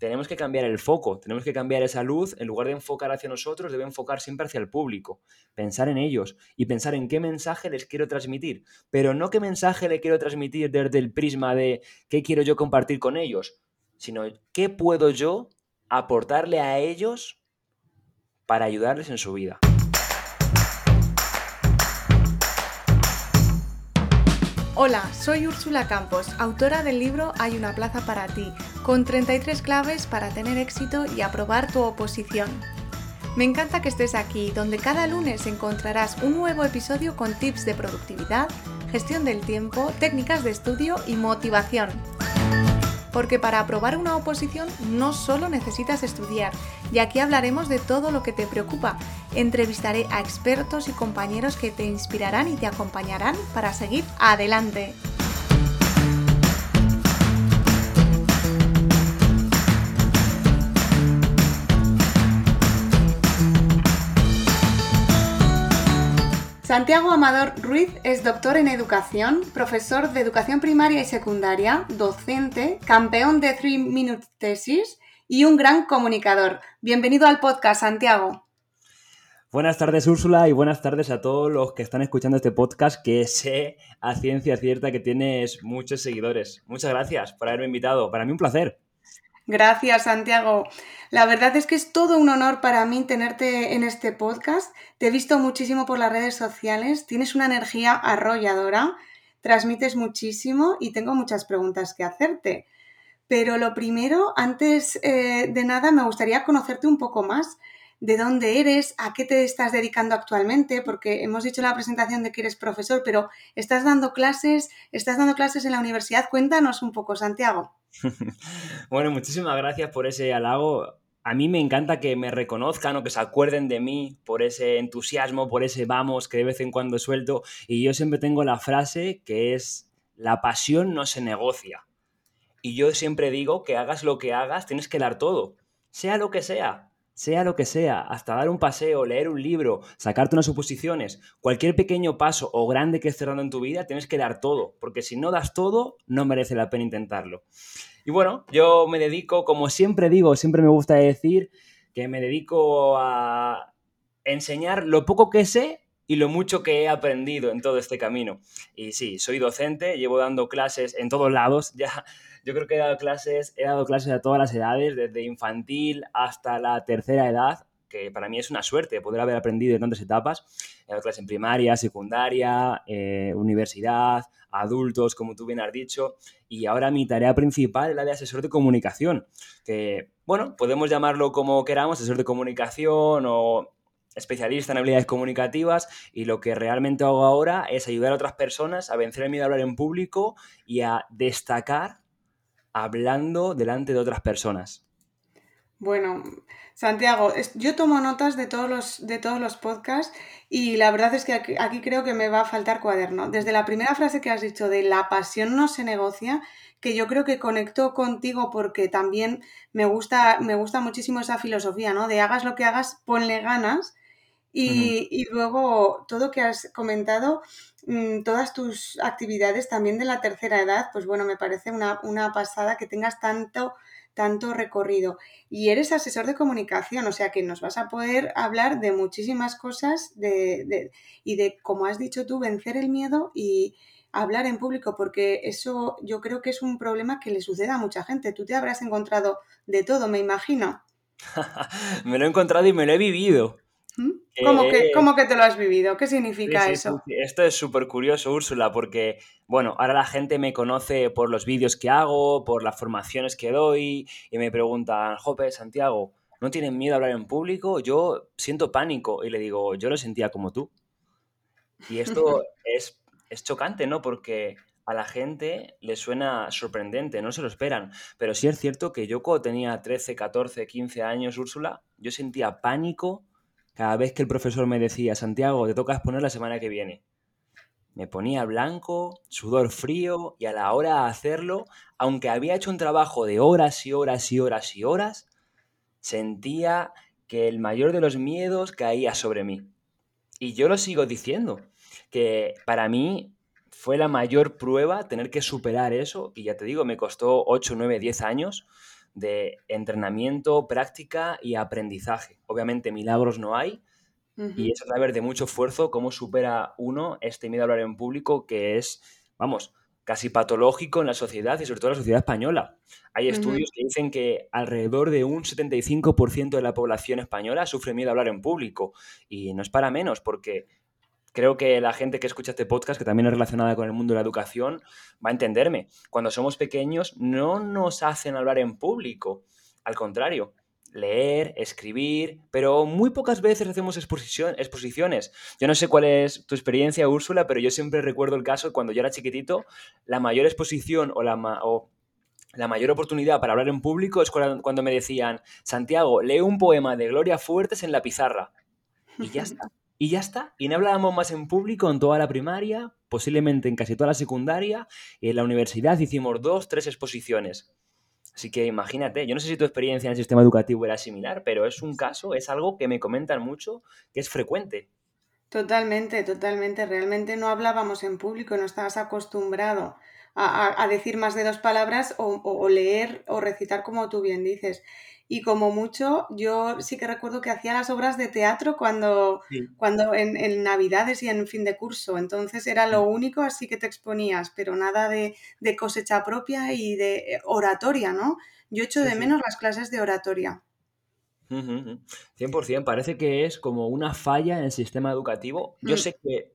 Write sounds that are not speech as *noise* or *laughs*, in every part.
tenemos que cambiar el foco, tenemos que cambiar esa luz, en lugar de enfocar hacia nosotros, debe enfocar siempre hacia el público, pensar en ellos y pensar en qué mensaje les quiero transmitir, pero no qué mensaje le quiero transmitir desde el prisma de qué quiero yo compartir con ellos, sino qué puedo yo aportarle a ellos para ayudarles en su vida. Hola, soy Úrsula Campos, autora del libro Hay una plaza para ti, con 33 claves para tener éxito y aprobar tu oposición. Me encanta que estés aquí, donde cada lunes encontrarás un nuevo episodio con tips de productividad, gestión del tiempo, técnicas de estudio y motivación porque para aprobar una oposición no solo necesitas estudiar, y aquí hablaremos de todo lo que te preocupa. Entrevistaré a expertos y compañeros que te inspirarán y te acompañarán para seguir adelante. Santiago Amador Ruiz es doctor en educación, profesor de educación primaria y secundaria, docente, campeón de Three Minute Thesis y un gran comunicador. Bienvenido al podcast, Santiago. Buenas tardes, Úrsula, y buenas tardes a todos los que están escuchando este podcast, que sé a ciencia cierta que tienes muchos seguidores. Muchas gracias por haberme invitado. Para mí un placer. Gracias, Santiago. La verdad es que es todo un honor para mí tenerte en este podcast. Te he visto muchísimo por las redes sociales, tienes una energía arrolladora, transmites muchísimo y tengo muchas preguntas que hacerte. Pero lo primero, antes eh, de nada, me gustaría conocerte un poco más de dónde eres, a qué te estás dedicando actualmente, porque hemos dicho en la presentación de que eres profesor, pero estás dando clases, estás dando clases en la universidad. Cuéntanos un poco, Santiago. *laughs* bueno, muchísimas gracias por ese halago. A mí me encanta que me reconozcan o que se acuerden de mí por ese entusiasmo, por ese vamos que de vez en cuando suelto. Y yo siempre tengo la frase que es, la pasión no se negocia. Y yo siempre digo que hagas lo que hagas, tienes que dar todo, sea lo que sea sea lo que sea, hasta dar un paseo, leer un libro, sacarte unas suposiciones, cualquier pequeño paso o grande que estés dando en tu vida, tienes que dar todo, porque si no das todo, no merece la pena intentarlo. Y bueno, yo me dedico, como siempre digo, siempre me gusta decir que me dedico a enseñar lo poco que sé y lo mucho que he aprendido en todo este camino. Y sí, soy docente, llevo dando clases en todos lados, *laughs* ya yo creo que he dado clases, he dado clases a todas las edades, desde infantil hasta la tercera edad, que para mí es una suerte poder haber aprendido en tantas etapas. He dado clases en primaria, secundaria, eh, universidad, adultos, como tú bien has dicho, y ahora mi tarea principal es la de asesor de comunicación, que, bueno, podemos llamarlo como queramos, asesor de comunicación o especialista en habilidades comunicativas y lo que realmente hago ahora es ayudar a otras personas a vencer el miedo a hablar en público y a destacar hablando delante de otras personas? Bueno, Santiago, yo tomo notas de todos los, de todos los podcasts y la verdad es que aquí, creo que me va a faltar cuaderno. Desde la primera frase que has dicho de la pasión no se negocia, que yo creo que conecto contigo porque también me gusta, me gusta muchísimo esa filosofía, ¿no? De hagas lo que hagas, ponle ganas. Y, y luego todo que has comentado, Mm, todas tus actividades también de la tercera edad, pues bueno, me parece una, pasada que tengas tanto, tanto recorrido. Y eres asesor de comunicación, o sea que nos vas a poder hablar de muchísimas cosas de, y de, como has dicho tú, vencer el miedo y hablar en público, porque eso yo creo que es un problema que le sucede a mucha gente. Tú te habrás encontrado de todo, me imagino. *laughs* me lo he encontrado y me lo he vivido. ¿Cómo, que, ¿Cómo, que, te lo has vivido? ¿Qué significa eso? Esto es súper curioso, Úrsula, porque, bueno, ahora la gente me conoce por los vídeos que hago, por las formaciones que doy, y me preguntan, Jope, Santiago, ¿no tienen miedo a hablar en público? Yo siento pánico, y le digo, yo lo sentía como tú. Y esto *laughs* es, es chocante, ¿no? Porque a la gente le suena sorprendente, no se lo esperan. Pero sí es cierto que yo cuando tenía 13, 14, 15 años, Úrsula, yo sentía pánico cada vez que el profesor me decía, Santiago, te toca exponer la semana que viene. Me ponía blanco, sudor frío y a la hora de hacerlo, aunque había hecho un trabajo de horas y horas y horas y horas, sentía que el mayor de los miedos caía sobre mí. Y yo lo sigo diciendo, que para mí fue la mayor prueba tener que superar eso, y ya te digo, me costó 8, 9, 10 años, de entrenamiento, práctica y aprendizaje. Obviamente milagros no hay y es a través de mucho esfuerzo cómo supera uno este miedo a hablar en público que es, vamos, casi patológico en la sociedad y sobre todo en la sociedad española. Hay estudios que dicen que alrededor de un 75% de la población española sufre miedo a hablar en público y no es para menos porque creo que la gente que escucha este podcast, que también es relacionada con el mundo de la educación, va a entenderme. Cuando somos pequeños no nos hacen hablar en público, al contrario, leer, escribir, pero muy pocas veces hacemos exposiciones. Yo no sé cuál es tu experiencia, Úrsula, pero yo siempre recuerdo el caso cuando yo era chiquitito, la mayor exposición o la, la mayor oportunidad para hablar en público es cuando me decían, Santiago, lee un poema de Gloria Fuertes en la pizarra. Y ya *laughs* está. Y ya está. Y no hablábamos más en público en toda la primaria, posiblemente en casi toda la secundaria, y en la universidad hicimos dos, tres exposiciones. Así que imagínate, yo no sé si tu experiencia en el sistema educativo era similar, pero es un caso, es algo que me comentan mucho, que es frecuente. Totalmente, totalmente. Realmente no hablábamos en público, no estabas acostumbrado a, decir más de dos palabras o, leer o recitar como tú bien dices. Y como mucho, yo sí que recuerdo que hacía las obras de teatro cuando, cuando en, Navidades y en fin de curso. Entonces era lo único así que te exponías, pero nada de, cosecha propia y de oratoria, ¿no? Yo echo de menos las clases de oratoria. 100%, parece que es como una falla en el sistema educativo. Yo mm. sé que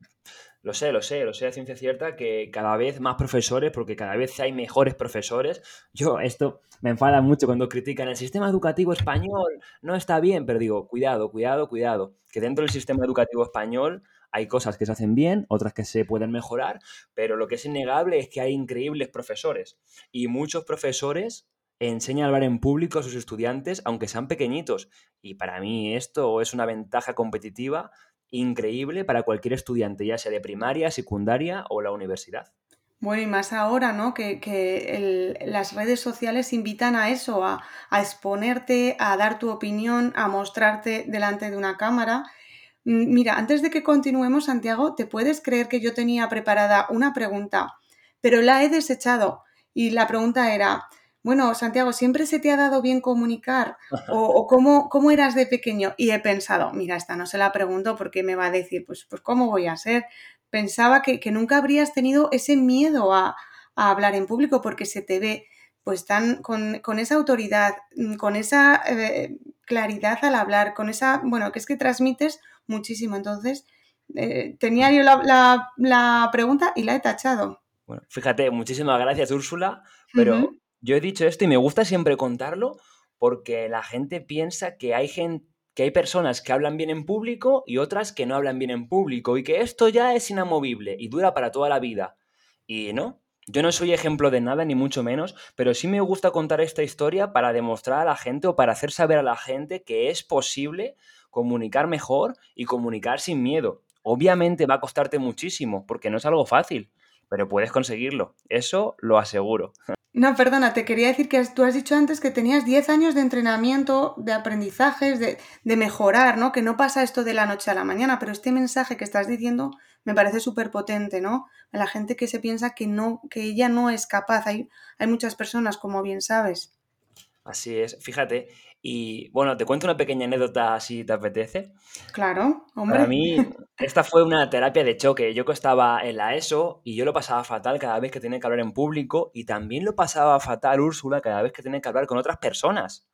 lo sé, lo sé, lo sé a ciencia cierta que cada vez más profesores, porque cada vez hay mejores profesores. Yo, esto me enfada mucho cuando critican el sistema educativo español, no está bien, pero digo, cuidado, cuidado, cuidado, que dentro del sistema educativo español hay cosas que se hacen bien, otras que se pueden mejorar, pero lo que es innegable es que hay increíbles profesores y muchos profesores enseñan a hablar en público a sus estudiantes, aunque sean pequeñitos. Y para mí esto es una ventaja competitiva increíble para cualquier estudiante, ya sea de primaria, secundaria o la universidad. Bueno, y más ahora, ¿no? Que, las redes sociales invitan a eso, a, exponerte, a dar tu opinión, a mostrarte delante de una cámara. Mm, mira, antes de que continuemos, Santiago, ¿te puedes creer que yo tenía preparada una pregunta, pero la he desechado? Y la pregunta era, bueno, Santiago, ¿siempre se te ha dado bien comunicar? *laughs* ¿O, cómo, eras de pequeño? Y he pensado, mira, esta no se la pregunto porque me va a decir, pues, pues ¿cómo voy a ser? Pensaba que, nunca habrías tenido ese miedo a, hablar en público porque se te ve pues tan con, esa autoridad, mm, con esa eh, claridad al hablar, con esa, bueno, que es que transmites muchísimo. Entonces, eh, tenía yo la, pregunta y la he tachado. Bueno, fíjate, muchísimas gracias, Úrsula, pero yo he dicho esto y me gusta siempre contarlo porque la gente piensa que hay gente que hay personas que hablan bien en público y otras que no hablan bien en público y que esto ya es inamovible y dura para toda la vida. Y no, yo no soy ejemplo de nada, ni mucho menos, pero sí me gusta contar esta historia para demostrar a la gente o para hacer saber a la gente que es posible comunicar mejor y comunicar sin miedo. Obviamente va a costarte muchísimo, porque no es algo fácil, pero puedes conseguirlo, eso lo aseguro. No, perdona, te quería decir que tú has dicho antes que tenías 10 años de entrenamiento, de aprendizajes, de, mejorar, ¿no? Que no pasa esto de la noche a la mañana, pero este mensaje que estás diciendo me parece súper potente, ¿no? A la gente que se piensa que no, que ella no es capaz. Hay, hay muchas personas, como bien sabes. Así es, fíjate. Y bueno, te cuento una pequeña anécdota si te apetece. Claro, hombre. Para mí, esta fue una terapia de choque. Yo que estaba en la ESO y yo lo pasaba fatal cada vez que tenía que hablar en público y también lo pasaba fatal Úrsula cada vez que tenía que hablar con otras personas,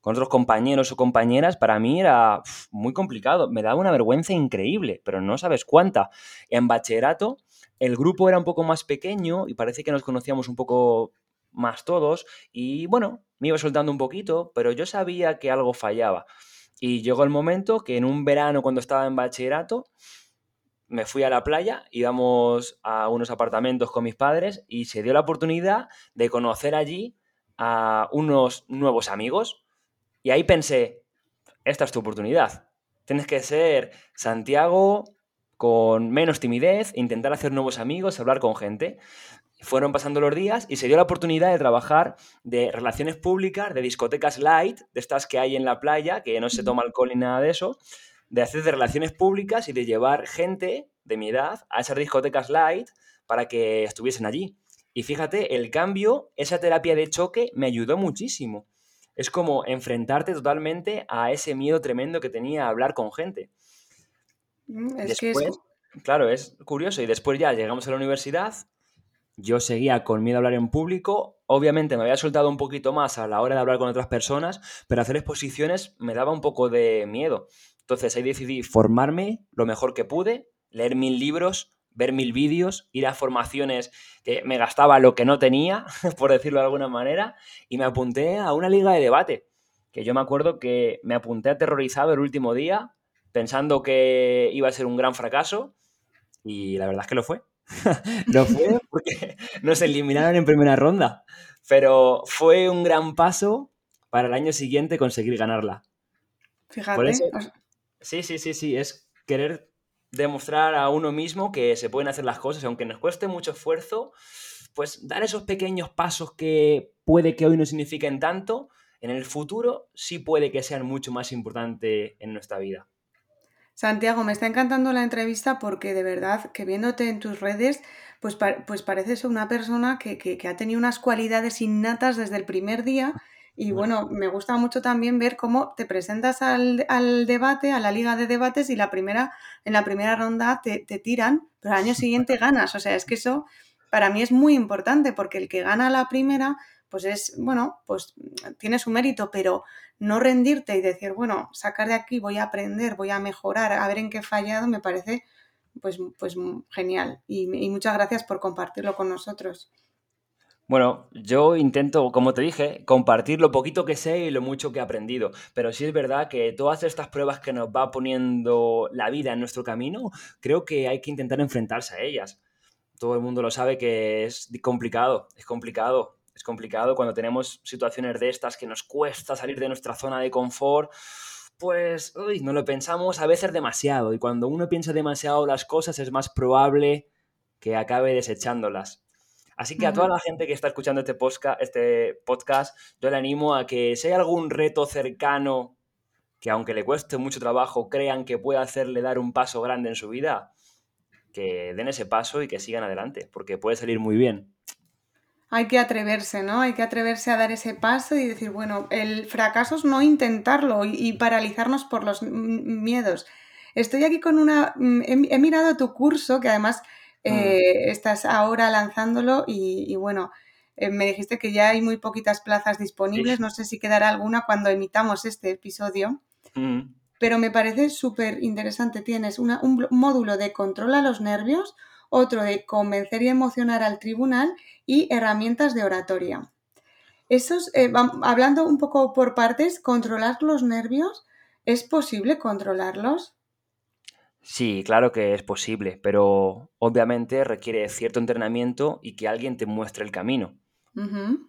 con otros compañeros o compañeras. Para mí era muy complicado. Me daba una vergüenza increíble, pero no sabes cuánta. En bachillerato, el grupo era un poco más pequeño y parece que nos conocíamos un poco más todos y bueno, me iba soltando un poquito, pero yo sabía que algo fallaba. Y llegó el momento que en un verano cuando estaba en bachillerato, me fui a la playa, íbamos a unos apartamentos con mis padres y se dio la oportunidad de conocer allí a unos nuevos amigos. Y ahí pensé, esta es tu oportunidad. Tienes que ser Santiago con menos timidez, intentar hacer nuevos amigos, hablar con gente. Fueron pasando los días y se dio la oportunidad de trabajar de relaciones públicas, de discotecas light, de estas que hay en la playa, que no se toma alcohol ni nada de eso, de hacer de relaciones públicas y de llevar gente de mi edad a esas discotecas light para que estuviesen allí. Y fíjate, el cambio, esa terapia de choque me ayudó muchísimo. es como enfrentarte totalmente a ese miedo tremendo que tenía a hablar con gente. Mm, es que es... Claro, es curioso. Y después ya llegamos a la universidad, yo seguía con miedo a hablar en público. Obviamente me había soltado un poquito más a la hora de hablar con otras personas, pero hacer exposiciones me daba un poco de miedo. Entonces ahí decidí formarme lo mejor que pude, leer mil libros, ver mil vídeos, ir a formaciones que me gastaba lo que no tenía, *laughs* por decirlo de alguna manera, y me apunté a una liga de debate, que yo me acuerdo que me apunté aterrorizado el último día, pensando que iba a ser un gran fracaso, y la verdad es que lo fue. *laughs* lo fue porque nos eliminaron en primera ronda, pero fue un gran paso para el año siguiente conseguir ganarla. Fíjate. sí, sí, sí, sí, es querer demostrar a uno mismo que se pueden hacer las cosas, aunque nos cueste mucho esfuerzo, pues dar esos pequeños pasos que puede que hoy no signifiquen tanto, en el futuro sí puede que sean mucho más importantes en nuestra vida. Santiago, me está encantando la entrevista porque de verdad que viéndote en tus redes, pues, pues pareces una persona que, que ha tenido unas cualidades innatas desde el primer día. Y bueno, me gusta mucho también ver cómo te presentas al, debate, a la liga de debates y la primera, en la primera ronda te, tiran, pero al año siguiente ganas. O sea, es que eso para mí es muy importante porque el que gana la primera, pues es, bueno, pues tiene su mérito, pero no rendirte y decir, bueno, sacar de aquí, voy a aprender, voy a mejorar, a ver en qué he fallado, me parece pues, pues genial. y muchas gracias por compartirlo con nosotros. Bueno, yo intento, como te dije, compartir lo poquito que sé y lo mucho que he aprendido. Pero sí es verdad que todas estas pruebas que nos va poniendo la vida en nuestro camino, creo que hay que intentar enfrentarse a ellas. Todo el mundo lo sabe que es complicado, es complicado. Es complicado cuando tenemos situaciones de estas que nos cuesta salir de nuestra zona de confort pues uy, no lo pensamos a veces demasiado y cuando uno piensa demasiado las cosas es más probable que acabe desechándolas. Así que a toda la gente que está escuchando este podcast, este podcast, yo le animo a que si hay algún reto cercano que aunque le cueste mucho trabajo, crean que puede hacerle dar un paso grande en su vida, que den ese paso y que sigan adelante, porque puede salir muy bien. Hay que atreverse, ¿no? Hay que atreverse a dar ese paso y decir, bueno, el fracaso es no intentarlo y, paralizarnos por los miedos. Estoy aquí con una... Mm, he mirado tu curso, que además Mm. Eh, estás ahora lanzándolo y, bueno, eh, me dijiste que ya hay muy poquitas plazas disponibles, no sé si quedará alguna cuando emitamos este episodio, mm. pero me parece súper interesante. Tienes un módulo de controla los nervios, otro de convencer y emocionar al tribunal y herramientas de oratoria. Esos, eh, hablando un poco por partes, controlar los nervios, ¿es posible controlarlos? Sí, claro que es posible, pero obviamente requiere cierto entrenamiento y que alguien te muestre el camino.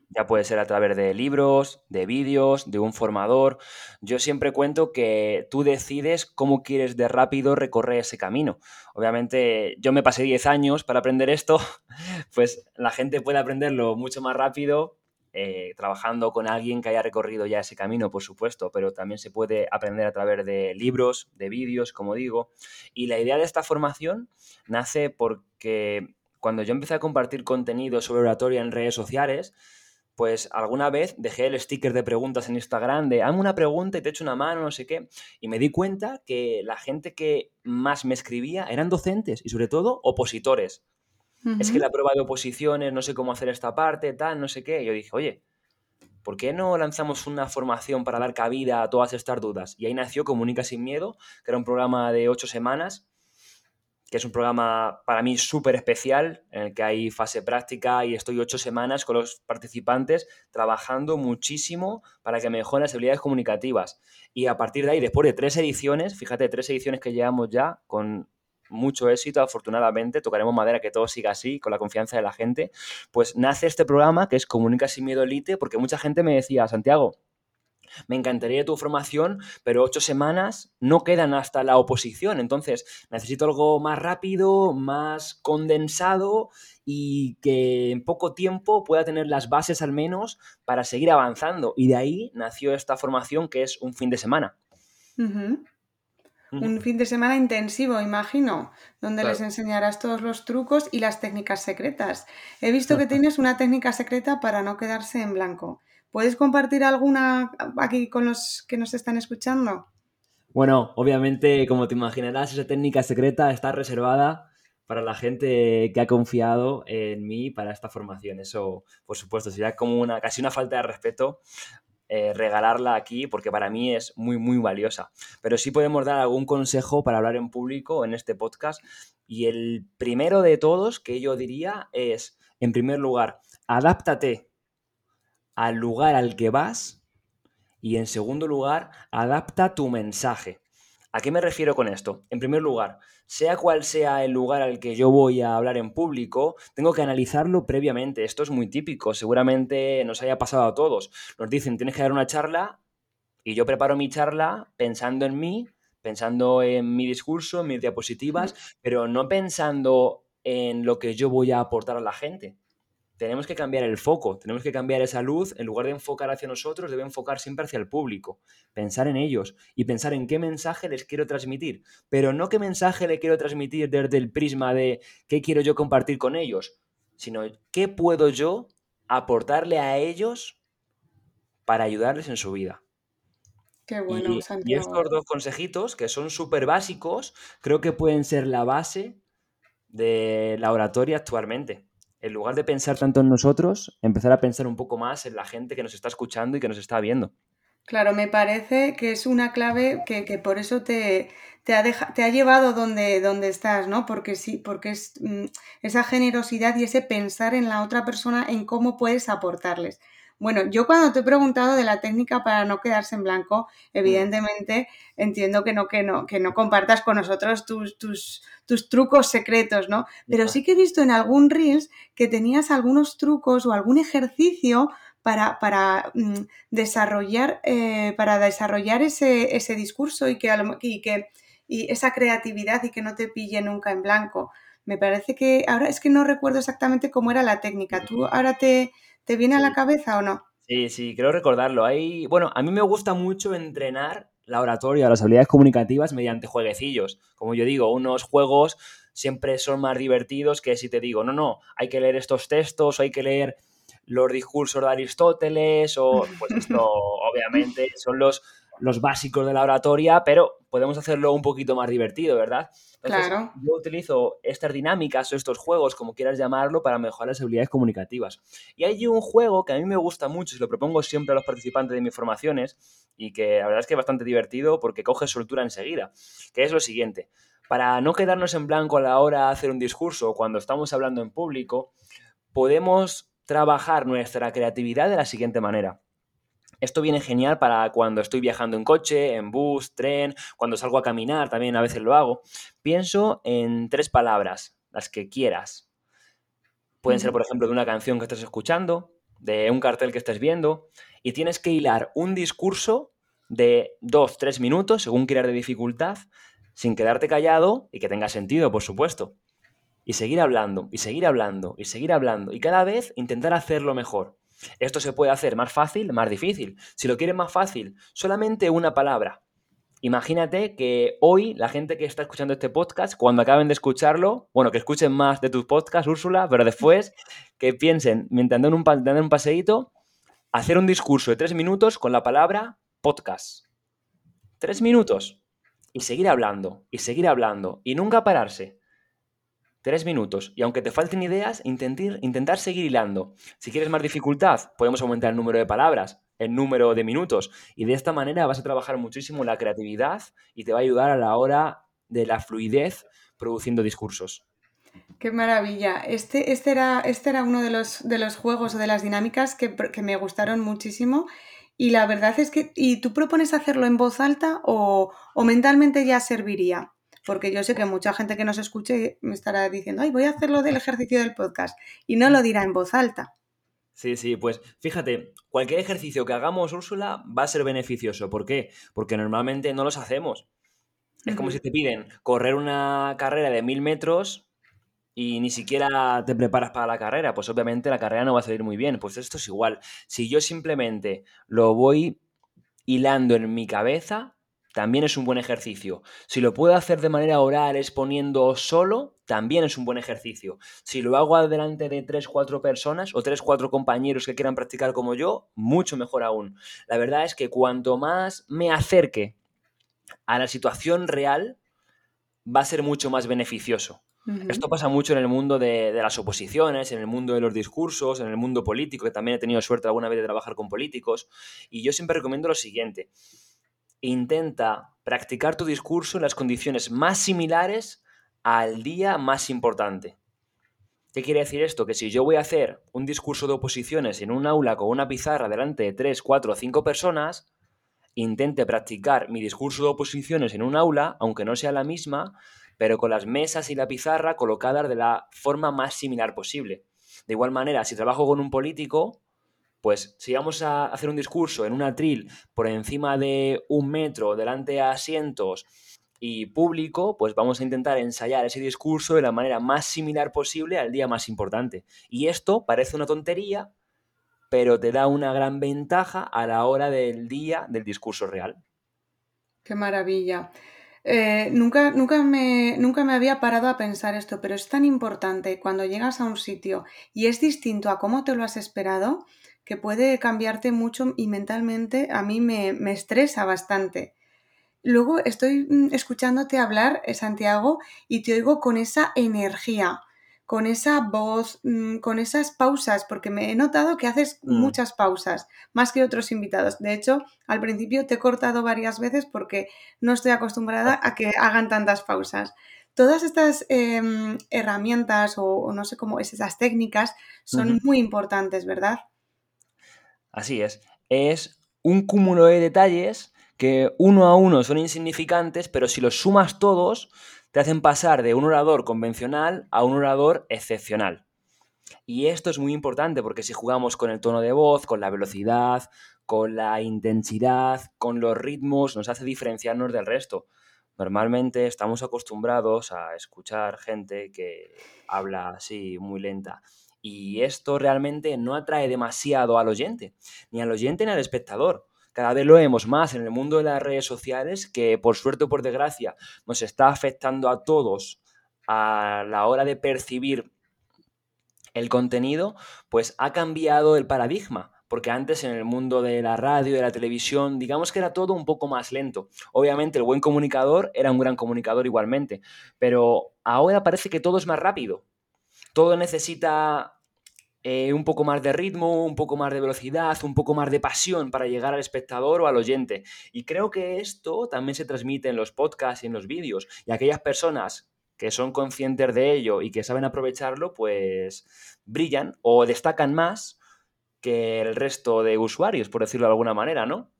Ya puede ser a través de libros, de vídeos, de un formador. Yo siempre cuento que tú decides cómo quieres de rápido recorrer ese camino. Obviamente yo me pasé 10 años para aprender esto, *laughs* pues la gente puede aprenderlo mucho más rápido eh, trabajando con alguien que haya recorrido ya ese camino, por supuesto, pero también se puede aprender a través de libros, de vídeos, como digo. Y la idea de esta formación nace porque cuando yo empecé a compartir contenido sobre oratoria en redes sociales, pues alguna vez dejé el sticker de preguntas en Instagram de hazme una pregunta y te echo una mano, no sé qué, y me di cuenta que la gente que más me escribía eran docentes y sobre todo opositores es que la prueba de oposiciones, no sé cómo hacer esta parte, tal, no sé qué. Y yo dije, oye, ¿por qué no lanzamos una formación para dar cabida a todas estas dudas? Y ahí nació Comunica sin Miedo, que era un programa de ocho semanas, que es un programa para mí súper especial, en el que hay fase práctica y estoy ocho semanas con los participantes trabajando muchísimo para que mejoren las habilidades comunicativas. Y a partir de ahí, después de tres ediciones, fíjate, tres ediciones que llevamos ya con mucho éxito, afortunadamente, tocaremos madera que todo siga así, con la confianza de la gente, pues nace este programa que es Comunica sin miedo elite, porque mucha gente me decía, Santiago, me encantaría tu formación, pero ocho semanas no quedan hasta la oposición. Entonces, necesito algo más rápido, más condensado y que en poco tiempo pueda tener las bases al menos para seguir avanzando. Y de ahí nació esta formación que es un fin de semana. Un fin de semana intensivo, imagino, donde les enseñarás todos los trucos y las técnicas secretas. He visto que tienes una técnica secreta para no quedarse en blanco. ¿Puedes compartir alguna aquí con los que nos están escuchando? Bueno, obviamente, como te imaginarás, esa técnica secreta está reservada para la gente que ha confiado en mí para esta formación. Eso, por supuesto, sería como una casi una falta de respeto eh, regalarla aquí porque para mí es muy, muy valiosa. Pero sí podemos dar algún consejo para hablar en público en este podcast. Y el primero de todos que yo diría es, en primer lugar, adáptate al lugar al que vas y en segundo lugar, adapta tu mensaje. ¿A qué me refiero con esto? En primer lugar, sea cual sea el lugar al que yo voy a hablar en público, tengo que analizarlo previamente. Esto es muy típico, seguramente nos haya pasado a todos. Nos dicen, tienes que dar una charla y yo preparo mi charla pensando en mí, pensando en mi discurso, en mis diapositivas, pero no pensando en lo que yo voy a aportar a la gente tenemos que cambiar el foco, tenemos que cambiar esa luz, en lugar de enfocar hacia nosotros, debe enfocar siempre hacia el público, pensar en ellos y pensar en qué mensaje les quiero transmitir, pero no qué mensaje le quiero transmitir desde el prisma de qué quiero yo compartir con ellos, sino qué puedo yo aportarle a ellos para ayudarles en su vida. Qué bueno, y, y estos dos consejitos, que son súper básicos, creo que pueden ser la base de la oratoria actualmente en lugar de pensar tanto en nosotros, empezar a pensar un poco más en la gente que nos está escuchando y que nos está viendo. Claro, me parece que es una clave que, por eso te, te, ha te, ha llevado donde, donde, estás, ¿no? Porque sí, porque es mm, esa generosidad y ese pensar en la otra persona, en cómo puedes aportarles. Bueno, yo cuando te he preguntado de la técnica para no quedarse en blanco, evidentemente entiendo que no, que no, que no compartas con nosotros tus, tus, tus trucos secretos, ¿no? Pero sí que he visto en algún Reels que tenías algunos trucos o algún ejercicio para, para mm, desarrollar, eh, para desarrollar ese, ese discurso y que, y que y esa creatividad y que no te pille nunca en blanco. Me parece que ahora es que no recuerdo exactamente cómo era la técnica. ¿Tú ahora te, ¿Te viene a la cabeza o no? Sí, sí, creo recordarlo. Hay, bueno, a mí me gusta mucho entrenar la oratoria, las habilidades comunicativas mediante jueguecillos. Como yo digo, unos juegos siempre son más divertidos que si te digo, no, no, hay que leer estos textos, o hay que leer los discursos de Aristóteles, o pues esto *laughs* obviamente son los, los básicos de la oratoria, pero podemos hacerlo un poquito más divertido, ¿verdad? claro. Yo utilizo estas dinámicas o estos juegos, como quieras llamarlo, para mejorar las habilidades comunicativas. Y hay un juego que a mí me gusta mucho, y lo propongo siempre a los participantes de mis formaciones, y que la verdad es que es bastante divertido porque coge soltura enseguida, que es lo siguiente. Para no quedarnos en blanco a la hora de hacer un discurso cuando estamos hablando en público, podemos trabajar nuestra creatividad de la siguiente manera. Esto viene genial para cuando estoy viajando en coche, en bus, tren, cuando salgo a caminar, también a veces lo hago. Pienso en tres palabras, las que quieras. Pueden ser, por ejemplo, de una canción que estés escuchando, de un cartel que estés viendo, y tienes que hilar un discurso de dos, tres minutos, según quieras de dificultad, sin quedarte callado y que tenga sentido, por supuesto. Y seguir hablando, y seguir hablando, y seguir hablando, y cada vez intentar hacerlo mejor. Esto se puede hacer más fácil, más difícil. Si lo quieres más fácil, solamente una palabra. Imagínate que hoy la gente que está escuchando este podcast, cuando acaben de escucharlo, bueno, que escuchen más de tus podcasts, Úrsula, pero después *laughs* que piensen, mientras dan un, un paseíto, hacer un discurso de tres minutos con la palabra podcast. Tres minutos. Y seguir hablando, y seguir hablando, y nunca pararse. Tres minutos. Y aunque te falten ideas, intentar, seguir hilando. Si quieres más dificultad, podemos aumentar el número de palabras, el número de minutos. Y de esta manera vas a trabajar muchísimo la creatividad y te va a ayudar a la hora de la fluidez produciendo discursos. Qué maravilla. Este, este, era, este era uno de los, de los juegos o de las dinámicas que, que me gustaron muchísimo. Y la verdad es que, ¿y tú propones hacerlo en voz alta o mentalmente ya serviría? Porque yo sé que mucha gente que nos escuche me estará diciendo, ay, voy a hacerlo del ejercicio del podcast y no lo dirá en voz alta. Sí, sí, pues fíjate, cualquier ejercicio que hagamos, Úrsula, va a ser beneficioso. ¿Por qué? Porque normalmente no los hacemos. Es como si te piden correr una carrera de mil metros y ni siquiera te preparas para la carrera. Pues obviamente la carrera no va a salir muy bien. Pues esto es igual. Si yo simplemente lo voy hilando en mi cabeza, también es un buen ejercicio. Si lo puedo hacer de manera oral exponiendo solo, también es un buen ejercicio. Si lo hago delante de 3-4 personas o 3-4 compañeros que quieran practicar como yo, mucho mejor aún. La verdad es que cuanto más me acerque a la situación real, va a ser mucho más beneficioso. Esto pasa mucho en el mundo de, las oposiciones, en el mundo de los discursos, en el mundo político, que también he tenido suerte alguna vez de trabajar con políticos. Y yo siempre recomiendo lo siguiente. Intenta practicar tu discurso en las condiciones más similares al día más importante. ¿Qué quiere decir esto? Que si yo voy a hacer un discurso de oposiciones en un aula con una pizarra delante de 3, 4 o 5 personas, intente practicar mi discurso de oposiciones en un aula, aunque no sea la misma, pero con las mesas y la pizarra colocadas de la forma más similar posible. De igual manera, si trabajo con un político, pues si vamos a hacer un discurso en un atril por encima de un metro, delante de asientos y público, pues vamos a intentar ensayar ese discurso de la manera más similar posible al día más importante. Y esto parece una tontería, pero te da una gran ventaja a la hora del día del discurso real. Qué maravilla. Eh, nunca, nunca, me, nunca me había parado a pensar esto, pero es tan importante cuando llegas a un sitio y es distinto a cómo te lo has esperado, que puede cambiarte mucho y mentalmente a mí me, me estresa bastante. Luego estoy mm, escuchándote hablar, eh, Santiago, y te oigo con esa energía, con esa voz, mm, con esas pausas, porque me he notado que haces mm. muchas pausas, más que otros invitados. De hecho, al principio te he cortado varias veces porque no estoy acostumbrada a que hagan tantas pausas. Todas estas em, herramientas o, no sé cómo es, esas técnicas son muy importantes, ¿verdad? Así es. Es un cúmulo de detalles que uno a uno son insignificantes, pero si los sumas todos, te hacen pasar de un orador convencional a un orador excepcional. Y esto es muy importante porque si jugamos con el tono de voz, con la velocidad, con la intensidad, con los ritmos, nos hace diferenciarnos del resto. Normalmente estamos acostumbrados a escuchar gente que habla así muy lenta y esto realmente no atrae demasiado al oyente, ni al oyente ni al espectador. Cada vez lo vemos más en el mundo de las redes sociales que por suerte o por desgracia nos está afectando a todos a la hora de percibir el contenido, pues ha cambiado el paradigma porque antes en el mundo de la radio, de la televisión, digamos que era todo un poco más lento. Obviamente el buen comunicador era un gran comunicador igualmente, pero ahora parece que todo es más rápido. Todo necesita eh, un poco más de ritmo, un poco más de velocidad, un poco más de pasión para llegar al espectador o al oyente. Y creo que esto también se transmite en los podcasts y en los vídeos. Y aquellas personas que son conscientes de ello y que saben aprovecharlo, pues brillan o destacan más que el resto de usuarios, por decirlo de alguna manera, ¿no?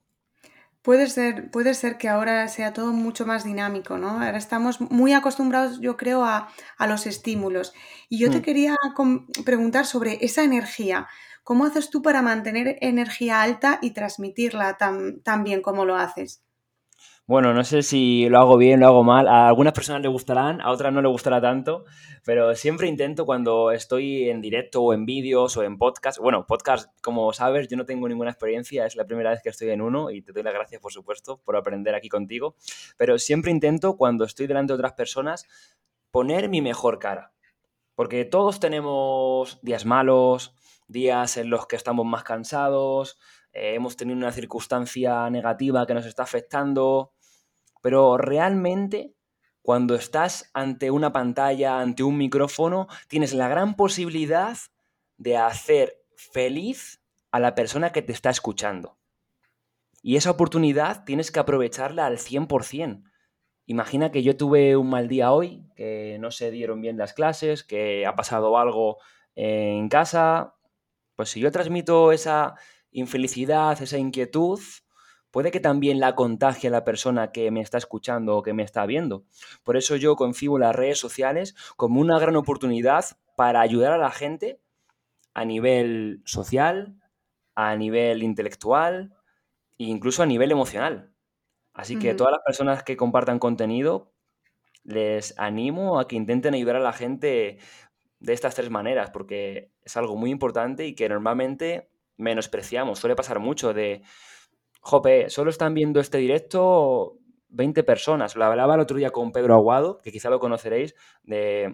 Puede ser, puede ser que ahora sea todo mucho más dinámico, ¿no? Ahora estamos muy acostumbrados, yo creo, a, los estímulos. Y yo te mm. quería preguntar sobre esa energía. ¿Cómo haces tú para mantener energía alta y transmitirla tan, tan bien como lo haces? Bueno, no sé si lo hago bien, lo hago mal. A algunas personas le gustarán, a otras no le gustará tanto, pero siempre intento cuando estoy en directo o en vídeos o en podcast. Bueno, podcast, como sabes, yo no tengo ninguna experiencia, es la primera vez que estoy en uno y te doy las gracias, por supuesto, por aprender aquí contigo. Pero siempre intento, cuando estoy delante de otras personas, poner mi mejor cara. Porque todos tenemos días malos, días en los que estamos más cansados, eh, hemos tenido una circunstancia negativa que nos está afectando, pero realmente cuando estás ante una pantalla, ante un micrófono, tienes la gran posibilidad de hacer feliz a la persona que te está escuchando. Y esa oportunidad tienes que aprovecharla al 100%. Imagina que yo tuve un mal día hoy, que no se dieron bien las clases, que ha pasado algo en casa. Pues si yo transmito esa infelicidad, esa inquietud, puede que también la contagie a la persona que me está escuchando o que me está viendo. Por eso yo concibo las redes sociales como una gran oportunidad para ayudar a la gente a nivel social, a nivel intelectual e incluso a nivel emocional. Así que todas las personas que compartan contenido, les animo a que intenten ayudar a la gente de estas tres maneras, porque es algo muy importante y que normalmente menospreciamos. Suele pasar mucho de, jope, solo están viendo este directo 20 personas. Lo hablaba el otro día con Pedro Aguado, que quizá lo conoceréis, de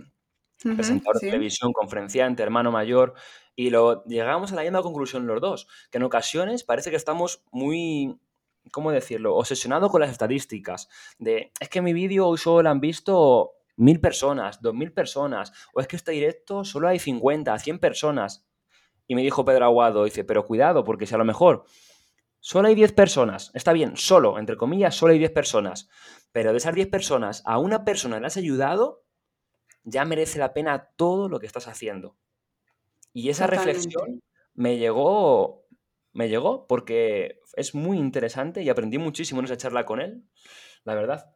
presentador de televisión, conferenciante, hermano mayor, y lo llegamos a la misma conclusión los dos, que en ocasiones parece que estamos muy, ¿cómo decirlo?, obsesionados con las estadísticas, de, es que mi vídeo hoy solo lo han visto mil personas, dos mil personas, o es que este directo solo hay 50, 100 personas. Y me dijo Pedro Aguado, dice, pero cuidado, porque si a lo mejor solo hay 10 personas, está bien, solo, entre comillas, solo hay 10 personas, pero de esas 10 personas, a una persona le has ayudado, ya merece la pena todo lo que estás haciendo. Y esa reflexión me llegó, me llegó porque es muy interesante y aprendí muchísimo en esa charla con él, la verdad.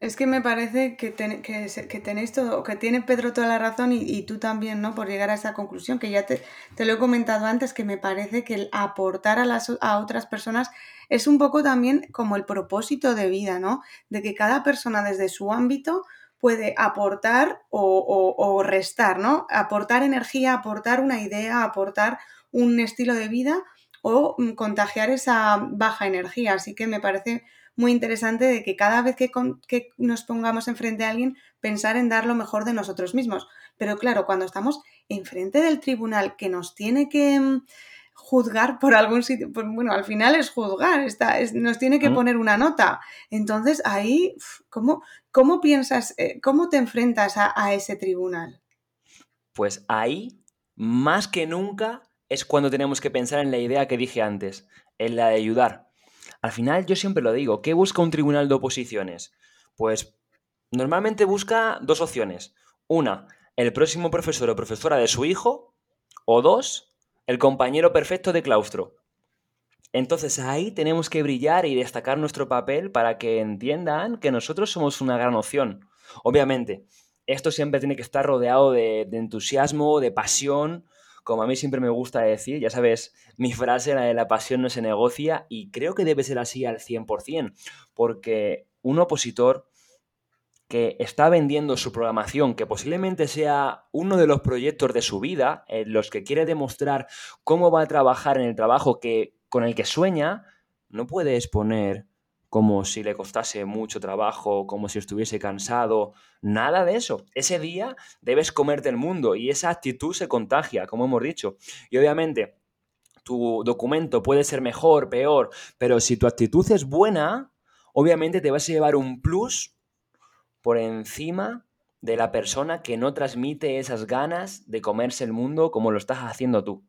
Es que me parece que, que, tenéis todo, que tiene Pedro toda la razón y, tú también, ¿no? Por llegar a esa conclusión, que ya te, lo he comentado antes, que me parece que el aportar a, las, a otras personas es un poco también como el propósito de vida, ¿no? De que cada persona desde su ámbito puede aportar o, o restar, ¿no? Aportar energía, aportar una idea, aportar un estilo de vida o mm, contagiar esa baja energía. Así que me parece muy interesante de que cada vez que, nos pongamos enfrente a alguien, pensar en dar lo mejor de nosotros mismos. Pero claro, cuando estamos enfrente del tribunal que nos tiene que mm, juzgar por algún sitio, pues bueno, al final es juzgar, está, nos tiene que poner una nota. Entonces ahí, ¿cómo, cómo piensas, eh, cómo te enfrentas a, a ese tribunal? Pues ahí, más que nunca, es cuando tenemos que pensar en la idea que dije antes, en la de ayudar. Al final yo siempre lo digo, ¿qué busca un tribunal de oposiciones? Pues normalmente busca dos opciones. Una, el próximo profesor o profesora de su hijo. O dos, el compañero perfecto de claustro. Entonces ahí tenemos que brillar y destacar nuestro papel para que entiendan que nosotros somos una gran opción. Obviamente, esto siempre tiene que estar rodeado de, entusiasmo, de pasión, como a mí siempre me gusta decir, ya sabes, mi frase, la de la pasión no se negocia, y creo que debe ser así al 100%, porque un opositor que está vendiendo su programación, que posiblemente sea uno de los proyectos de su vida, en los que quiere demostrar cómo va a trabajar en el trabajo que, con el que sueña, no puede exponer como si le costase mucho trabajo, como si estuviese cansado, nada de eso. Ese día debes comerte el mundo y esa actitud se contagia, como hemos dicho. Y obviamente tu documento puede ser mejor, peor, pero si tu actitud es buena, obviamente te vas a llevar un plus por encima de la persona que no transmite esas ganas de comerse el mundo como lo estás haciendo tú.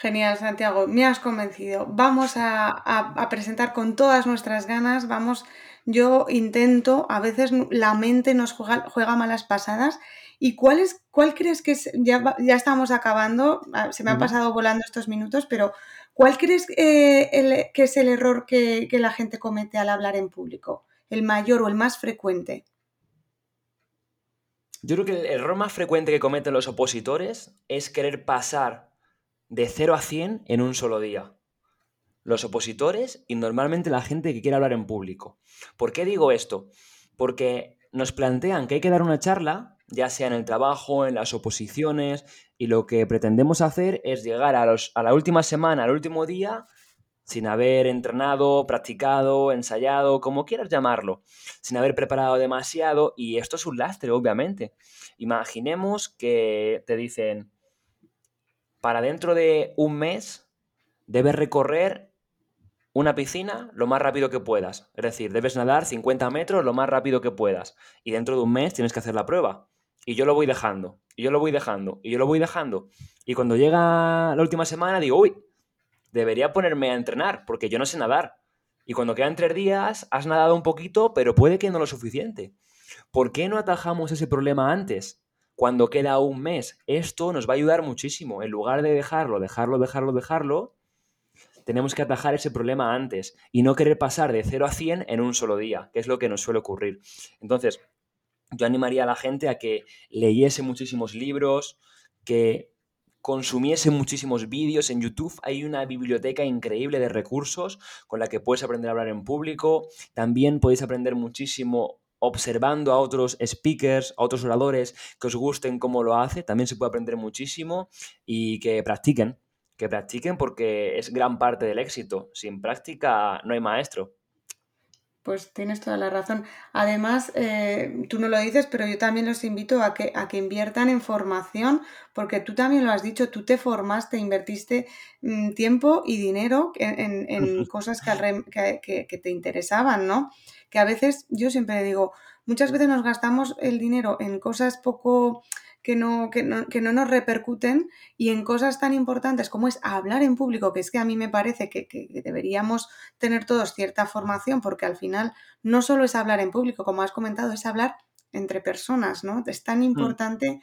Genial, Santiago, me has convencido. Vamos a, presentar con todas nuestras ganas, vamos, yo intento, a veces la mente nos juega, malas pasadas. ¿Y cuál, es, cuál crees que es, ya, ya estamos acabando, ah, se me han pasado volando estos minutos, pero ¿cuál crees eh, que es el error que, que la gente comete al hablar en público? ¿El mayor o el más frecuente? Yo creo que el error más frecuente que cometen los opositores es querer pasar de 0 a 100 en un solo día. Los opositores y normalmente la gente que quiere hablar en público. ¿Por qué digo esto? Porque nos plantean que hay que dar una charla, ya sea en el trabajo, en las oposiciones, y lo que pretendemos hacer es llegar a, los, a la última semana, al último día, sin haber entrenado, practicado, ensayado, como quieras llamarlo, sin haber preparado demasiado, y esto es un lastre, obviamente. Imaginemos que te dicen, para dentro de un mes debes recorrer una piscina lo más rápido que puedas. Es decir, debes nadar 50 metros lo más rápido que puedas. Y dentro de un mes tienes que hacer la prueba. Y yo lo voy dejando, y yo lo voy dejando, y yo lo voy dejando. Y cuando llega la última semana digo, uy, debería ponerme a entrenar, porque yo no sé nadar. Y cuando quedan tres días, has nadado un poquito, pero puede que no lo suficiente. ¿Por qué no atajamos ese problema antes? Cuando queda un mes. Esto nos va a ayudar muchísimo. En lugar de dejarlo, dejarlo, dejarlo, dejarlo, tenemos que atajar ese problema antes y no querer pasar de 0 a 100 en un solo día, que es lo que nos suele ocurrir. Entonces, yo animaría a la gente a que leyese muchísimos libros, que consumiese muchísimos vídeos. En YouTube hay una biblioteca increíble de recursos con la que puedes aprender a hablar en público. También podéis aprender muchísimo observando a otros speakers, a otros oradores que os gusten cómo lo hace, también se puede aprender muchísimo y que practiquen, que practiquen porque es gran parte del éxito. Sin práctica no hay maestro. Pues tienes toda la razón. Además, eh, tú no lo dices, pero yo también los invito a que, a que inviertan en formación, porque tú también lo has dicho, tú te formaste, invertiste mm, tiempo y dinero en, en, *laughs* cosas que, que, que, te interesaban, ¿no? Que a veces, yo siempre digo, muchas veces nos gastamos el dinero en cosas poco que no, que no, que no nos repercuten y en cosas tan importantes como es hablar en público, que es que a mí me parece que, deberíamos tener todos cierta formación, porque al final no solo es hablar en público, como has comentado, es hablar entre personas, ¿no? Es tan mm. importante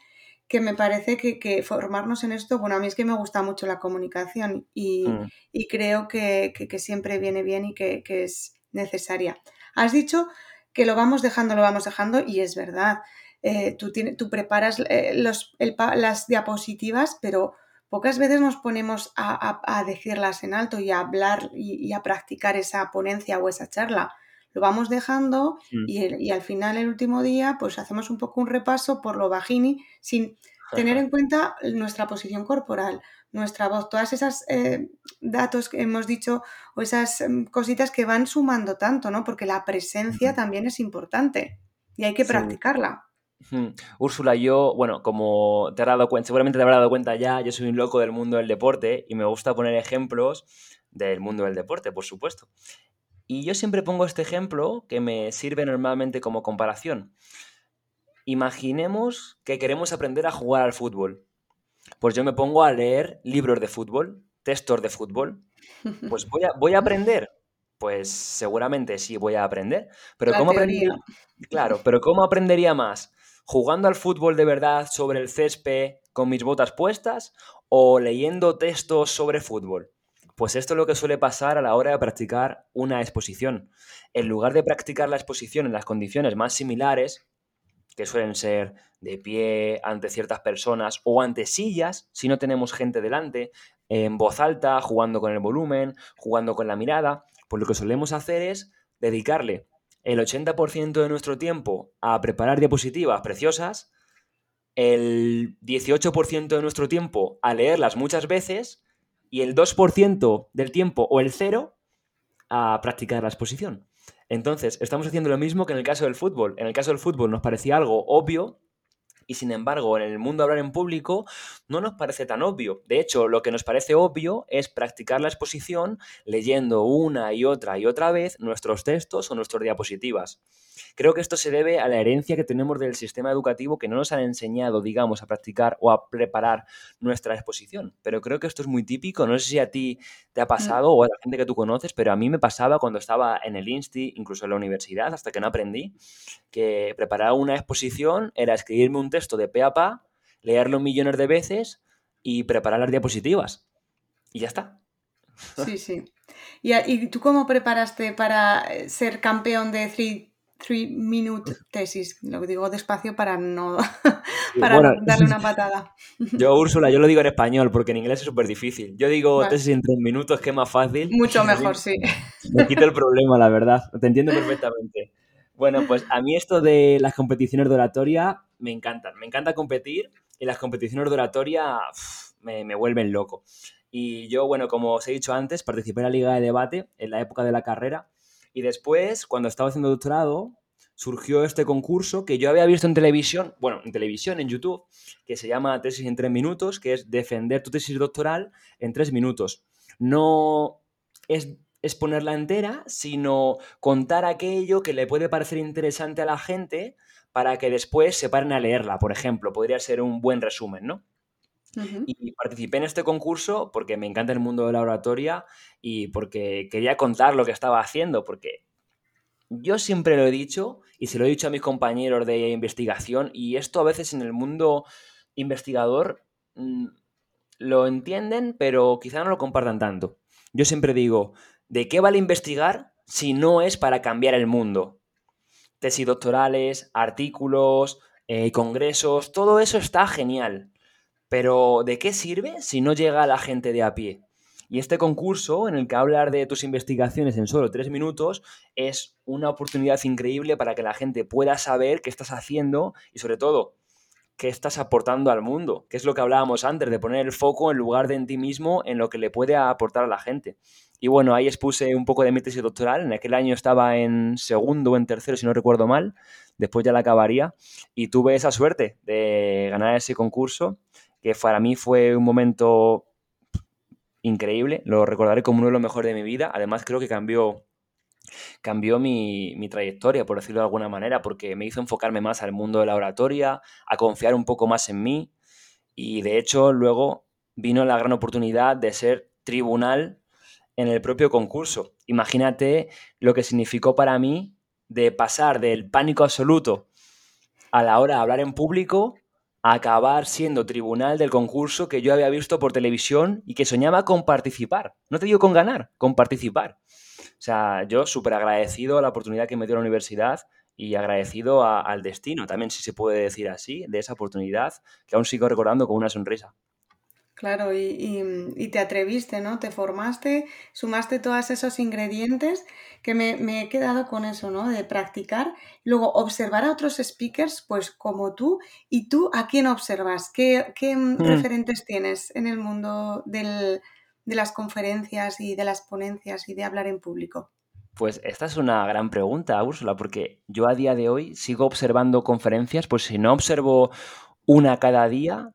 que me parece que, formarnos en esto, bueno, a mí es que me gusta mucho la comunicación y, mm. y creo que, siempre viene bien y que, es necesaria. Has dicho que lo vamos dejando, lo vamos dejando y es verdad. Eh, tú, tú, preparas eh, las diapositivas, pero pocas veces nos ponemos a, decirlas en alto y a hablar y, a practicar esa ponencia o esa charla. Lo vamos dejando mm. y, al final, el último día, pues hacemos un poco un repaso por lo bajini sin tener en cuenta nuestra posición corporal, nuestra voz, todas esas eh, datos que hemos dicho o esas em, cositas que van sumando tanto, ¿no? Porque la presencia también es importante y hay que practicarla. Úrsula, yo, bueno, como te has dado cuenta, seguramente te habrás dado cuenta ya, yo soy un loco del mundo del deporte y me gusta poner ejemplos del mundo del deporte, por supuesto. Y yo siempre pongo este ejemplo que me sirve normalmente como comparación. Imaginemos que queremos aprender a jugar al fútbol. Pues yo me pongo a leer libros de fútbol, textos de fútbol. *laughs* Pues voy a, voy a aprender. Pues seguramente sí voy a aprender. Pero ¿cómo aprendería? Claro, pero ¿cómo aprendería más? jugando al fútbol de verdad sobre el césped con mis botas puestas o leyendo textos sobre fútbol? Pues esto es lo que suele pasar a la hora de practicar una exposición. En lugar de practicar la exposición en las condiciones más similares, que suelen ser de pie ante ciertas personas o ante sillas, si no tenemos gente delante, en voz alta, jugando con el volumen, jugando con la mirada, pues lo que solemos hacer es dedicarle el 80% de nuestro tiempo a preparar diapositivas preciosas, el 18% de nuestro tiempo a leerlas muchas veces y el 2% del tiempo o el cero a practicar la exposición. Entonces, estamos haciendo lo mismo que en el caso del fútbol. En el caso del fútbol nos parecía algo obvio y sin embargo, en el mundo hablar en público no nos parece tan obvio. De hecho, lo que nos parece obvio es practicar la exposición leyendo una y otra y otra vez nuestros textos o nuestras diapositivas. Creo que esto se debe a la herencia que tenemos del sistema educativo que no nos han enseñado, digamos, a practicar o a preparar nuestra exposición. Pero creo que esto es muy típico. No sé si a ti te ha mm. pasado o a la gente que tú conoces, pero a mí me pasaba cuando estaba en el Insti, incluso en la universidad, hasta que no aprendí, que preparar una exposición era escribirme un texto de pe a pa, leerlo millones de veces y preparar las diapositivas. Y ya está. Sí, sí. ¿Y, ¿Y, tú cómo preparaste para eh, ser campeón de Three, three Minute Tesis? Lo digo despacio para no *laughs* para darle una patada. *laughs* Yo, Úrsula, yo lo digo en español porque en inglés es súper difícil. Yo digo tesis en tres minutos, que es más fácil. Mucho *laughs* mejor, sí. Me quito el problema, la verdad. Te entiendo perfectamente. Bueno, pues a mí esto de las competiciones de oratoria me encantan. Me encanta competir y las competiciones de oratoria me, vuelven loco. Y yo, bueno, como os he dicho antes, participé en la Liga de Debate en la época de la carrera y después, cuando estaba haciendo doctorado, surgió este concurso que yo había visto en televisión, bueno, en televisión, en YouTube, que se llama Tesis en tres minutos, que es defender tu tesis doctoral en tres minutos. No es exponerla entera, sino contar aquello que le puede parecer interesante a la gente para que después se paren a leerla, por ejemplo. Podría ser un buen resumen, ¿no? Y participé en este concurso porque me encanta el mundo de la oratoria y porque quería contar lo que estaba haciendo, porque yo siempre lo he dicho y se lo he dicho a mis compañeros de investigación y esto a veces en el mundo investigador mm, lo entienden, pero quizá no lo compartan tanto. Yo siempre digo, ¿de qué vale investigar si no es para cambiar el mundo? tesis doctorales, artículos, eh, congresos, todo eso está genial. Pero ¿de qué sirve si no llega a la gente de a pie? Y este concurso, en el que hablar de tus investigaciones en solo tres minutos, es una oportunidad increíble para que la gente pueda saber qué estás haciendo y sobre todo qué estás aportando al mundo, que es lo que hablábamos antes, de poner el foco en lugar de en ti mismo, en lo que le puede aportar a la gente. Y bueno, ahí expuse un poco de mi tesis doctoral. En aquel año estaba en segundo o en tercero, si no recuerdo mal. Después ya la acabaría. Y tuve esa suerte de ganar ese concurso, que para mí fue un momento increíble. Lo recordaré como uno de los mejores de mi vida. Además, creo que cambió, cambió mi, mi, trayectoria, por decirlo de alguna manera, porque me hizo enfocarme más al mundo de la oratoria, a confiar un poco más en mí. Y de hecho, luego vino la gran oportunidad de ser tribunal en el propio concurso. Imagínate lo que significó para mí de pasar del pánico absoluto a la hora de hablar en público a acabar siendo tribunal del concurso que yo había visto por televisión y que soñaba con participar. No te digo con ganar, con participar. O sea, yo súper agradecido a la oportunidad que me dio la universidad y agradecido al destino, también si se puede decir así, de esa oportunidad que aún sigo recordando con una sonrisa. Claro, y, te atreviste, ¿no? Te formaste, sumaste todos esos ingredientes que me, he quedado con eso, ¿no? De practicar. Luego, observar a otros speakers, pues como tú. ¿Y tú a quién observas? ¿Qué, mm. referentes tienes en el mundo de las conferencias y de las ponencias y de hablar en público? Pues esta es una gran pregunta, Úrsula, porque yo a día de hoy sigo observando conferencias, pues si no observo una cada día,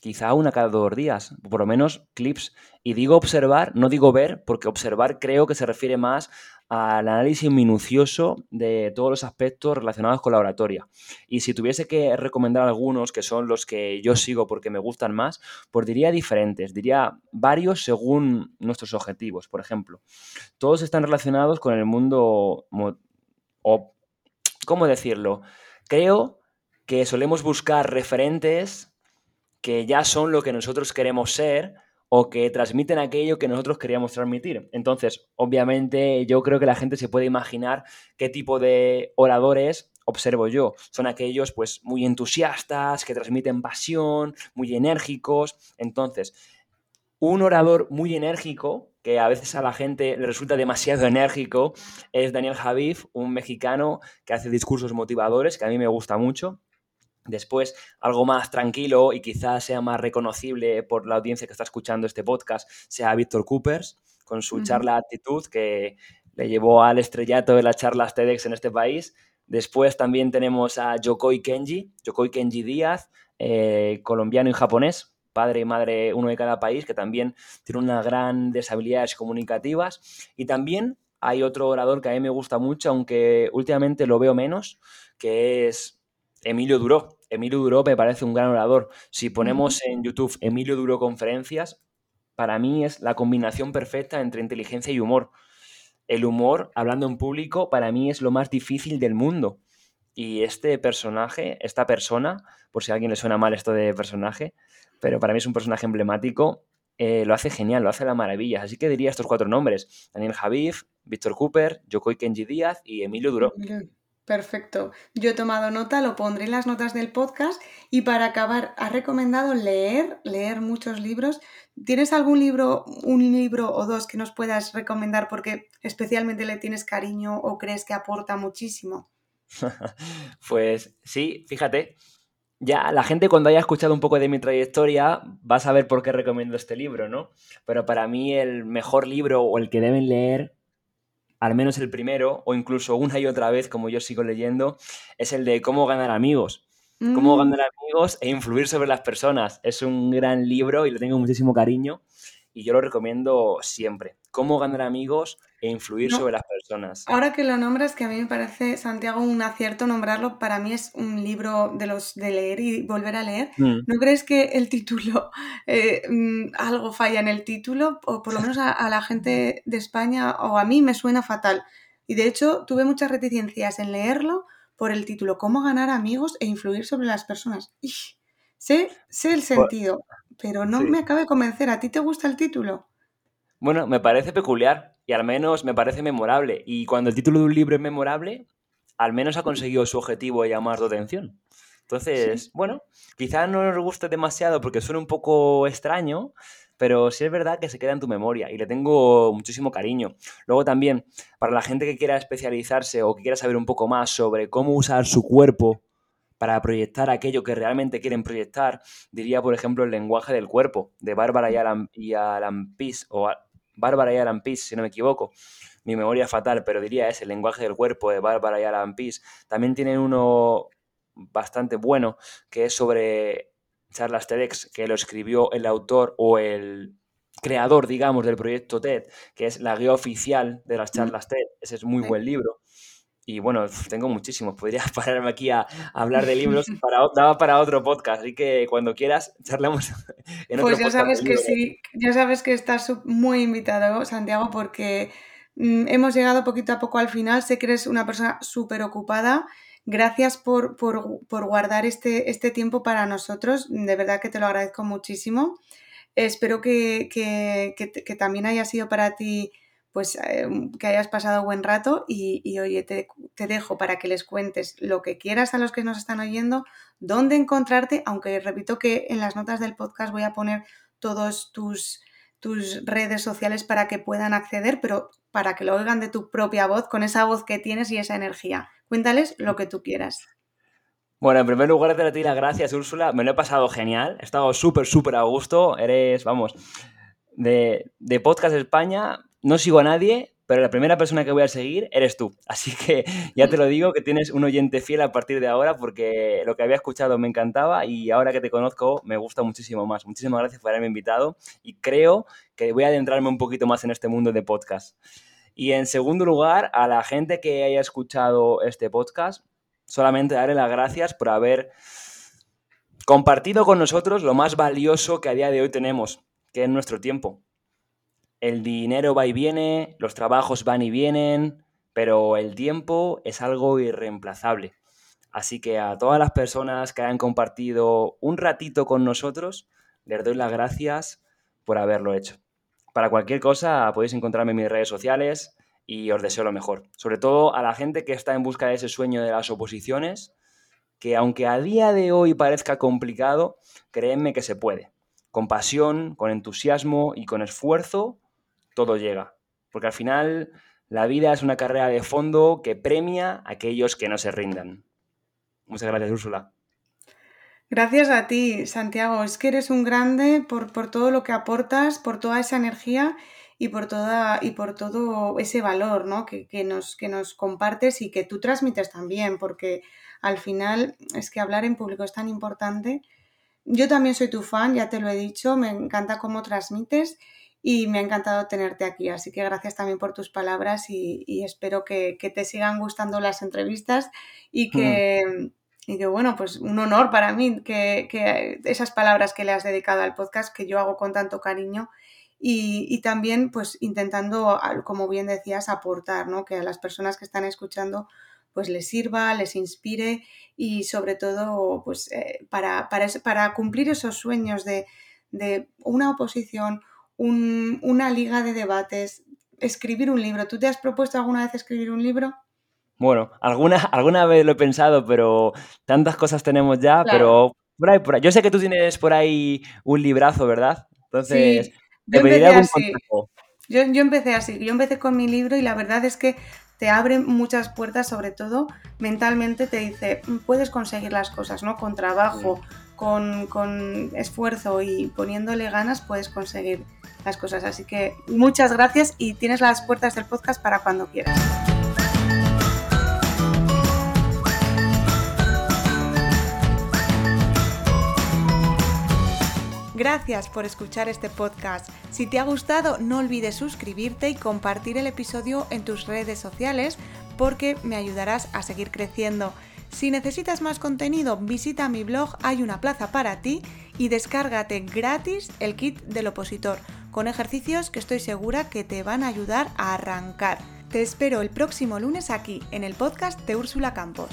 quizá una cada dos días, por lo menos clips. Y digo observar, no digo ver, porque observar creo que se refiere más al análisis minucioso de todos los aspectos relacionados con la oratoria. Y si tuviese que recomendar algunos, que son los que yo sigo porque me gustan más, pues diría diferentes, diría varios según nuestros objetivos. Por ejemplo, todos están relacionados con el mundo, o, ¿cómo decirlo? Creo que solemos buscar referentes que ya son lo que nosotros queremos ser o que transmiten aquello que nosotros queríamos transmitir. Entonces, obviamente, yo creo que la gente se puede imaginar qué tipo de oradores observo yo. Son aquellos pues muy entusiastas, que transmiten pasión, muy enérgicos. Entonces, un orador muy enérgico, que a veces a la gente le resulta demasiado enérgico, es Daniel Javif, un mexicano que hace discursos motivadores, que a mí me gusta mucho. Después, algo más tranquilo y quizás sea más reconocible por la audiencia que está escuchando este podcast, sea Víctor Coopers, con su charla Actitud, que le llevó al estrellato de las charlas TEDx en este país. Después también tenemos a Yokoi Kenji, Yokoi Kenji Díaz, eh, colombiano y japonés, padre y madre uno de cada país, que también tiene unas grandes habilidades comunicativas. Y también hay otro orador que a mí me gusta mucho, aunque últimamente lo veo menos, que es Emilio Duró. Emilio Duró me parece un gran orador. Si ponemos en YouTube Emilio Duró conferencias, para mí es la combinación perfecta entre inteligencia y humor. El humor, hablando en público, para mí es lo más difícil del mundo. Y este personaje, esta persona, por si a alguien le suena mal esto de personaje, pero para mí es un personaje emblemático, eh, lo hace genial, lo hace la maravilla. Así que diría estos cuatro nombres: Daniel Javif, Víctor Cooper, Yokoi Kenji Díaz y Emilio Duró. Perfecto. Yo he tomado nota, lo pondré en las notas del podcast y para acabar, has recomendado leer, leer muchos libros. ¿Tienes algún libro, un libro o dos que nos puedas recomendar porque especialmente le tienes cariño o crees que aporta muchísimo? *laughs* pues sí, fíjate, ya la gente cuando haya escuchado un poco de mi trayectoria va a saber por qué recomiendo este libro, ¿no? Pero para mí el mejor libro o el que deben leer al menos el primero, o incluso una y otra vez, como yo sigo leyendo, es el de cómo ganar amigos. Cómo mm. ganar amigos e influir sobre las personas. Es un gran libro y le tengo muchísimo cariño y yo lo recomiendo siempre. Cómo ganar amigos e influir sobre las personas. Ahora que lo nombras, que a mí me parece, Santiago, un acierto nombrarlo, para mí es un libro de los de leer y volver a leer. Mm. ¿No crees que el título, *laughs* eh, mm, algo falla en el título? O por lo menos a, la gente de España, o a mí me suena fatal. Y de hecho, tuve muchas reticencias en leerlo por el título, ¿Cómo ganar amigos e influir sobre las personas? sé, sé el sentido, pero no me acaba de convencer. ¿A ti te gusta el título? Bueno, me parece peculiar y al menos me parece memorable. Y cuando el título de un libro es memorable, al menos ha conseguido su objetivo de llamar tu atención. Entonces, bueno, quizás no nos guste demasiado porque suena un poco extraño, pero sí es verdad que se queda en tu memoria y le tengo muchísimo cariño. Luego también, para la gente que quiera especializarse o que quiera saber un poco más sobre cómo usar su cuerpo para proyectar aquello que realmente quieren proyectar, diría, por ejemplo, el lenguaje del cuerpo de Bárbara y Alan, y Alan Pease, o Bárbara y Alan Pease, si no me equivoco. Mi memoria fatal, pero diría ese, el lenguaje del cuerpo de Bárbara y Alan Pease. También tienen uno bastante bueno que es sobre charlas TEDx, que lo escribió el autor o el creador, digamos, del proyecto TED, que es la guía oficial de las charlas TED. Ese es muy buen libro. Y bueno, *laughs* tengo muchísimos. Podría *laughs* pararme aquí a, hablar de libros, para, daba para otro podcast. Así que cuando quieras, charlamos *laughs* en otro Pues ya sabes que sí, ya sabes que estás muy invitado, Santiago, porque mm, hemos llegado poquito a poco al final. Sé que eres una persona súper ocupada. Gracias por, guardar este, este tiempo para nosotros. De verdad que te lo agradezco muchísimo. Espero que, que también haya sido para ti pues eh, que hayas pasado buen rato y, oye, te, dejo para que les cuentes lo que quieras a los que nos están oyendo, dónde encontrarte, aunque repito que en las notas del podcast voy a poner todos tus, tus redes sociales para que puedan acceder, pero para que lo oigan de tu propia voz, con esa voz que tienes y esa energía. Cuéntales lo que tú quieras. Bueno, en primer lugar, te doy las gracias, Úrsula. Me lo he pasado genial. He estado súper, súper a gusto. Eres, vamos, de, de Podcast España no sigo a nadie, pero la primera persona que voy a seguir eres tú. Así que ya te lo digo, que tienes un oyente fiel a partir de ahora porque lo que había escuchado me encantaba y ahora que te conozco me gusta muchísimo más. Muchísimas gracias por haberme invitado y creo que voy a adentrarme un poquito más en este mundo de podcast. Y en segundo lugar, a la gente que haya escuchado este podcast, solamente darle las gracias por haber compartido con nosotros lo más valioso que a día de hoy tenemos, que es nuestro tiempo el dinero va y viene, los trabajos van y vienen, pero el tiempo es algo irreemplazable. Así que a todas las personas que hayan compartido un ratito con nosotros, les doy las gracias por haberlo hecho. Para cualquier cosa podéis encontrarme en mis redes sociales y os deseo lo mejor. Sobre todo a la gente que está en busca de ese sueño de las oposiciones, que aunque a día de hoy parezca complicado, créanme que se puede. Con pasión, con entusiasmo y con esfuerzo todo llega. Porque al final la vida es una carrera de fondo que premia a aquellos que no se rindan. Muchas gracias, Úrsula. Gracias a ti, Santiago. Es que eres un grande por, todo lo que aportas, por toda esa energía y por, toda, y por todo ese valor ¿no? que, nos, que nos compartes y que tú transmites también, porque al final es que hablar en público es tan importante. Yo también soy tu fan, ya te lo he dicho, me encanta cómo transmites y me ha encantado tenerte aquí. Así que gracias también por tus palabras y, espero que, te sigan gustando las entrevistas y que, y que, bueno, pues un honor para mí que, esas palabras que le has dedicado al podcast que yo hago con tanto cariño. Y, también, pues, intentando, como bien decías, aportar, ¿no? Que a las personas que están escuchando, pues les sirva, les inspire y sobre todo, pues, eh, para, para, para, cumplir esos sueños de, de una oposición, una liga de debates, escribir un libro. ¿Tú te has propuesto alguna vez escribir un libro? Bueno, alguna, *laughs* alguna vez lo he pensado, pero tantas cosas tenemos ya, pero por ahí, por ahí. Yo sé que tú tienes por ahí un librazo, ¿verdad? Entonces, sí, yo empecé así. Yo, yo, empecé así, yo empecé con mi libro y la verdad es que te abre muchas puertas, sobre todo mentalmente te dice, mm, puedes conseguir las cosas, ¿no? Con trabajo, con, con esfuerzo y poniéndole ganas puedes conseguir las cosas. Así que muchas gracias y tienes las puertas del podcast para cuando quieras. Gracias por escuchar este podcast. Si te ha gustado, no olvides suscribirte y compartir el episodio en tus redes sociales porque me ayudarás a seguir creciendo. Si necesitas más contenido, visita mi blog Hay una plaza para ti y descárgate gratis el kit del opositor con ejercicios que estoy segura que te van a ayudar a arrancar. Te espero el próximo lunes aquí en el podcast de Úrsula Campos.